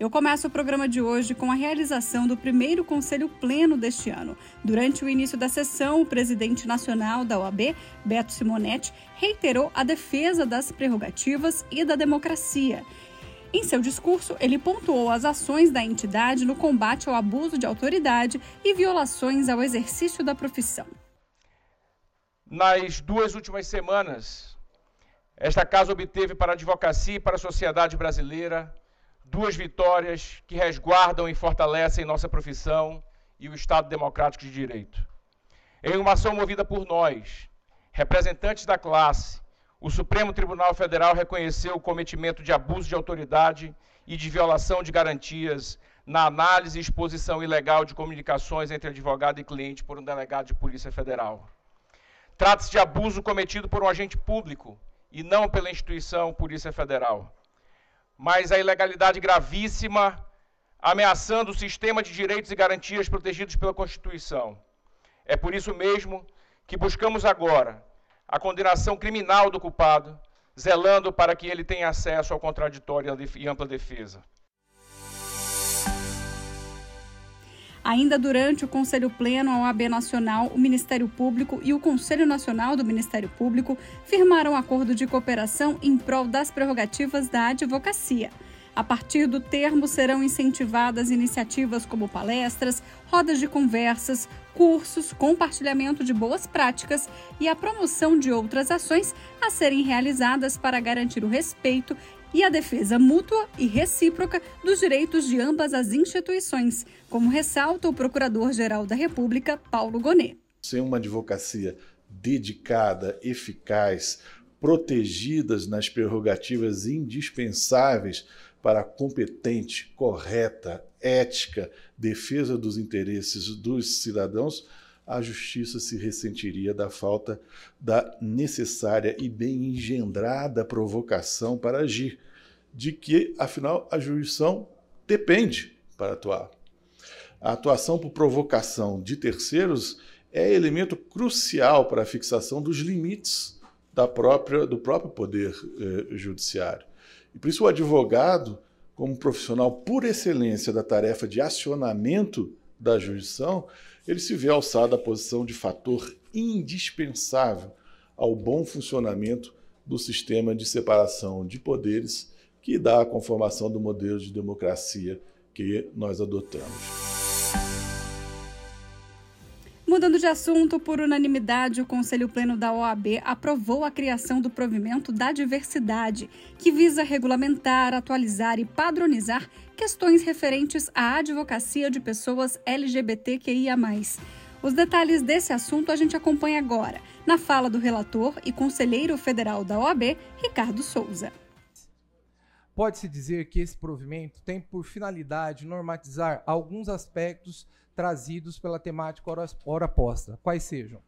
Eu começo o programa de hoje com a realização do primeiro Conselho Pleno deste ano. Durante o início da sessão, o presidente nacional da OAB, Beto Simonetti, reiterou a defesa das prerrogativas e da democracia. Em seu discurso, ele pontuou as ações da entidade no combate ao abuso de autoridade e violações ao exercício da profissão. Nas duas últimas semanas, esta casa obteve para a advocacia e para a sociedade brasileira duas vitórias que resguardam e fortalecem nossa profissão e o Estado Democrático de Direito. Em uma ação movida por nós, representantes da classe, o Supremo Tribunal Federal reconheceu o cometimento de abuso de autoridade e de violação de garantias na análise e exposição ilegal de comunicações entre advogado e cliente por um delegado de Polícia Federal. Trata-se de abuso cometido por um agente público e não pela instituição Polícia Federal mas a ilegalidade gravíssima ameaçando o sistema de direitos e garantias protegidos pela Constituição. É por isso mesmo que buscamos agora a condenação criminal do culpado, zelando para que ele tenha acesso ao contraditório e ampla defesa. Ainda durante o Conselho Pleno, a OAB Nacional, o Ministério Público e o Conselho Nacional do Ministério Público firmaram um acordo de cooperação em prol das prerrogativas da advocacia. A partir do termo serão incentivadas iniciativas como palestras, rodas de conversas, cursos, compartilhamento de boas práticas e a promoção de outras ações a serem realizadas para garantir o respeito e a defesa mútua e recíproca dos direitos de ambas as instituições, como ressalta o Procurador-Geral da República, Paulo Gonet. Sem uma advocacia dedicada, eficaz, protegidas nas prerrogativas indispensáveis para a competente, correta, ética defesa dos interesses dos cidadãos, a justiça se ressentiria da falta da necessária e bem engendrada provocação para agir, de que, afinal, a jurisdição depende para atuar. A atuação por provocação de terceiros é elemento crucial para a fixação dos limites da própria, do próprio poder eh, judiciário. E por isso o advogado, como profissional por excelência da tarefa de acionamento da jurisdição, ele se vê alçado à posição de fator indispensável ao bom funcionamento do sistema de separação de poderes que dá a conformação do modelo de democracia que nós adotamos. Mudando de assunto, por unanimidade, o Conselho Pleno da OAB aprovou a criação do provimento da diversidade, que visa regulamentar, atualizar e padronizar questões referentes à advocacia de pessoas LGBTQIA. Os detalhes desse assunto a gente acompanha agora, na fala do relator e conselheiro federal da OAB, Ricardo Souza. Pode-se dizer que esse provimento tem por finalidade normatizar alguns aspectos trazidos pela temática hora posta, quais sejam: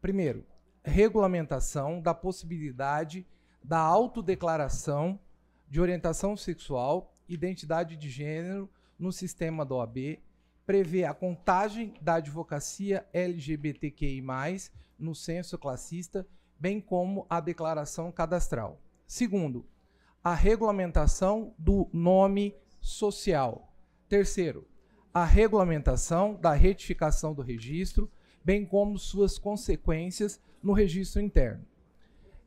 primeiro, regulamentação da possibilidade da autodeclaração de orientação sexual, identidade de gênero no sistema da OAB, prevê a contagem da advocacia LGBTQI+, no censo classista, bem como a declaração cadastral. Segundo, a regulamentação do nome social. Terceiro, a regulamentação da retificação do registro, bem como suas consequências no registro interno.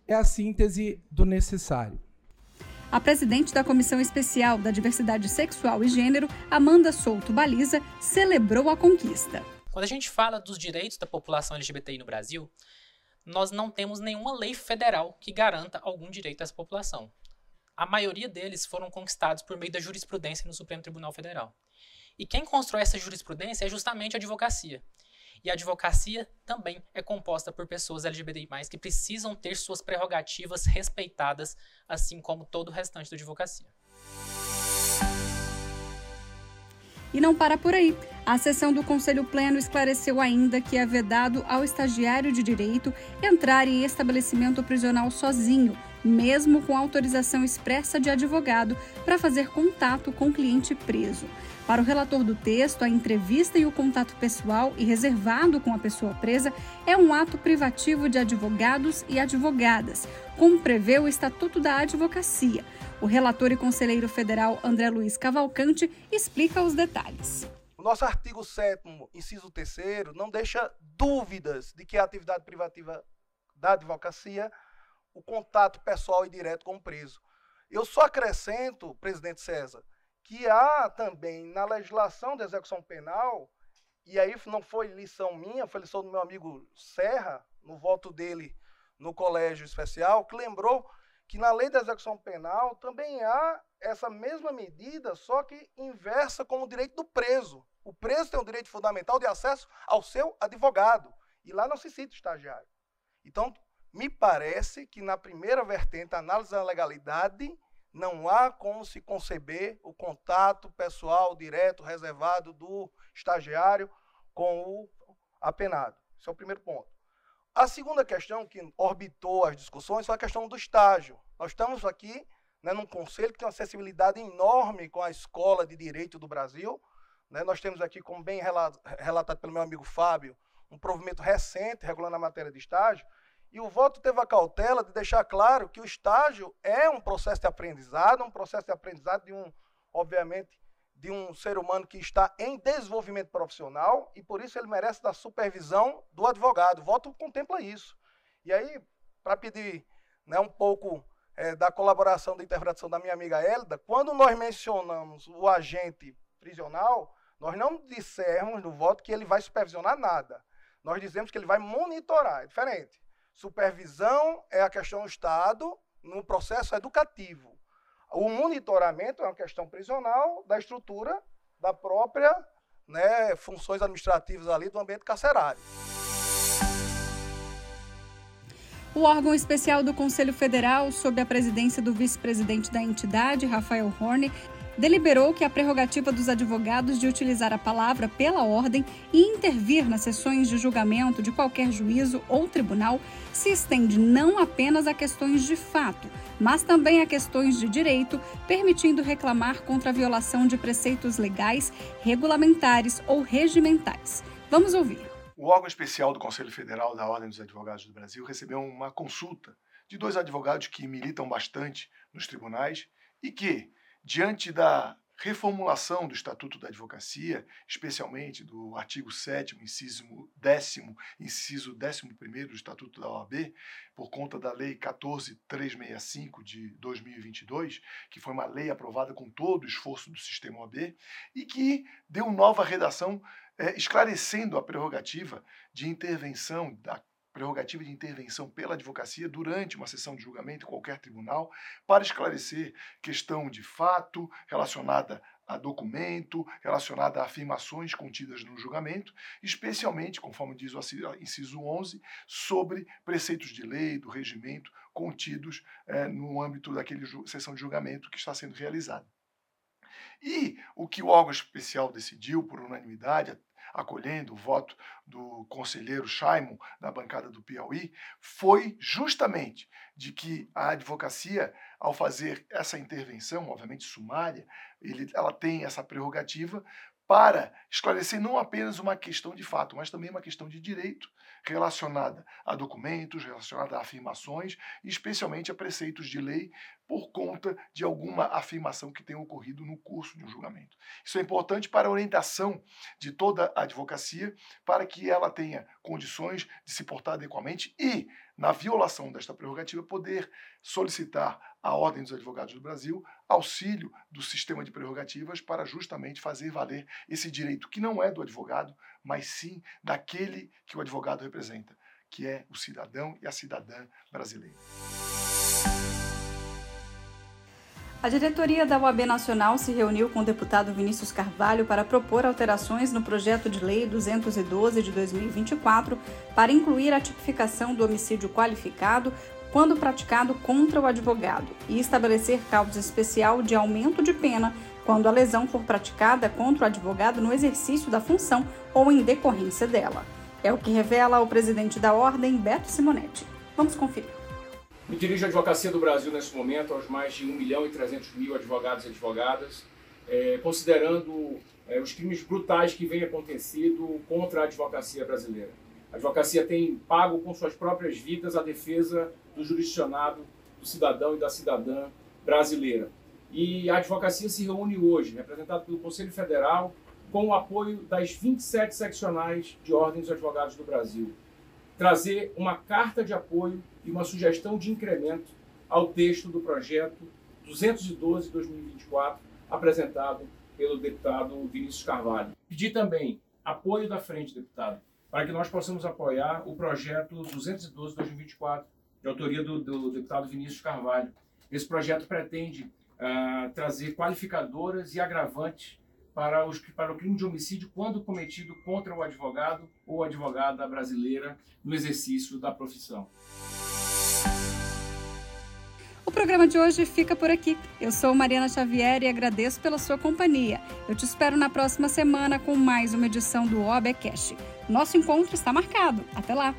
É a síntese do necessário. A presidente da Comissão Especial da Diversidade Sexual e Gênero, Amanda Souto Baliza, celebrou a conquista. Quando a gente fala dos direitos da população LGBTI no Brasil, nós não temos nenhuma lei federal que garanta algum direito a essa população. A maioria deles foram conquistados por meio da jurisprudência no Supremo Tribunal Federal. E quem constrói essa jurisprudência é justamente a advocacia. E a advocacia também é composta por pessoas LGBTI+, que precisam ter suas prerrogativas respeitadas, assim como todo o restante da advocacia. E não para por aí. A sessão do Conselho Pleno esclareceu ainda que é vedado ao estagiário de direito entrar em estabelecimento prisional sozinho, mesmo com autorização expressa de advogado, para fazer contato com o cliente preso. Para o relator do texto, a entrevista e o contato pessoal e reservado com a pessoa presa é um ato privativo de advogados e advogadas, como prevê o Estatuto da Advocacia. O relator e conselheiro federal André Luiz Cavalcante explica os detalhes nosso artigo 7 inciso 3 não deixa dúvidas de que a atividade privativa da advocacia, o contato pessoal e direto com o preso. Eu só acrescento, presidente César, que há também na legislação de execução penal, e aí não foi lição minha, foi lição do meu amigo Serra, no voto dele no colégio especial, que lembrou que na lei da execução penal também há essa mesma medida, só que inversa com o direito do preso. O preso tem o direito fundamental de acesso ao seu advogado. E lá não se cita estagiário. Então, me parece que na primeira vertente, a análise da legalidade, não há como se conceber o contato pessoal direto, reservado do estagiário com o apenado. Esse é o primeiro ponto. A segunda questão que orbitou as discussões foi a questão do estágio. Nós estamos aqui né, num conselho que tem uma acessibilidade enorme com a Escola de Direito do Brasil, né? Nós temos aqui, como bem relatado pelo meu amigo Fábio, um provimento recente regulando a matéria de estágio, e o voto teve a cautela de deixar claro que o estágio é um processo de aprendizado, um processo de aprendizado de um, obviamente, de um ser humano que está em desenvolvimento profissional e por isso ele merece da supervisão do advogado. O voto contempla isso. E aí, para pedir né, um pouco é, da colaboração da interpretação da minha amiga Hélida, quando nós mencionamos o agente prisional, nós não dissermos no voto que ele vai supervisionar nada. Nós dizemos que ele vai monitorar, é diferente. Supervisão é a questão do Estado no processo educativo. O monitoramento é uma questão prisional da estrutura da própria né, funções administrativas ali do ambiente carcerário. O órgão especial do Conselho Federal, sob a presidência do vice-presidente da entidade, Rafael Horne, deliberou que a prerrogativa dos advogados de utilizar a palavra pela ordem e intervir nas sessões de julgamento de qualquer juízo ou tribunal se estende não apenas a questões de fato, mas também a questões de direito, permitindo reclamar contra a violação de preceitos legais, regulamentares ou regimentais. Vamos ouvir. O órgão especial do Conselho Federal da Ordem dos Advogados do Brasil recebeu uma consulta de dois advogados que militam bastante nos tribunais e que diante da reformulação do Estatuto da Advocacia, especialmente do artigo 7 inciso 10 inciso 11 do Estatuto da OAB, por conta da Lei 14365 de 2022, que foi uma lei aprovada com todo o esforço do sistema OAB e que deu nova redação é, esclarecendo a prerrogativa de intervenção da prerrogativa de intervenção pela advocacia durante uma sessão de julgamento em qualquer tribunal para esclarecer questão de fato relacionada a documento, relacionada a afirmações contidas no julgamento, especialmente, conforme diz o inciso 11, sobre preceitos de lei, do regimento contidos é, no âmbito daquele sessão de julgamento que está sendo realizada. E o que o órgão especial decidiu por unanimidade, acolhendo o voto do conselheiro Shaimon, da bancada do Piauí, foi justamente de que a advocacia, ao fazer essa intervenção, obviamente sumária, ele, ela tem essa prerrogativa para esclarecer não apenas uma questão de fato, mas também uma questão de direito relacionada a documentos, relacionada a afirmações, especialmente a preceitos de lei por conta de alguma afirmação que tenha ocorrido no curso de um julgamento. Isso é importante para a orientação de toda a advocacia, para que ela tenha condições de se portar adequadamente e, na violação desta prerrogativa, poder solicitar à Ordem dos Advogados do Brasil auxílio do sistema de prerrogativas para justamente fazer valer esse direito que não é do advogado, mas sim daquele que o advogado representa, que é o cidadão e a cidadã brasileira. A diretoria da UAB Nacional se reuniu com o deputado Vinícius Carvalho para propor alterações no projeto de lei 212 de 2024 para incluir a tipificação do homicídio qualificado quando praticado contra o advogado e estabelecer causa especial de aumento de pena quando a lesão for praticada contra o advogado no exercício da função ou em decorrência dela. É o que revela o presidente da Ordem, Beto Simonetti. Vamos conferir. Me dirijo à advocacia do Brasil nesse momento, aos mais de 1 milhão e 300 mil advogados e advogadas, é, considerando é, os crimes brutais que vêm acontecido contra a advocacia brasileira. A advocacia tem pago com suas próprias vidas a defesa do jurisdicionado, do cidadão e da cidadã brasileira. E a advocacia se reúne hoje, representada pelo Conselho Federal, com o apoio das 27 seccionais de ordens dos advogados do Brasil. Trazer uma carta de apoio e uma sugestão de incremento ao texto do projeto 212-2024, apresentado pelo deputado Vinícius Carvalho. Pedir também apoio da frente, deputado, para que nós possamos apoiar o projeto 212-2024, de autoria do, do, deputado Vinícius Carvalho. Esse projeto pretende uh, trazer qualificadoras e agravantes para, os, para o crime de homicídio quando cometido contra o advogado ou advogada brasileira no exercício da profissão. O programa de hoje fica por aqui. Eu sou Mariana Xavier e agradeço pela sua companhia. Eu te espero na próxima semana com mais uma edição do OBCast. Nosso encontro está marcado. Até lá!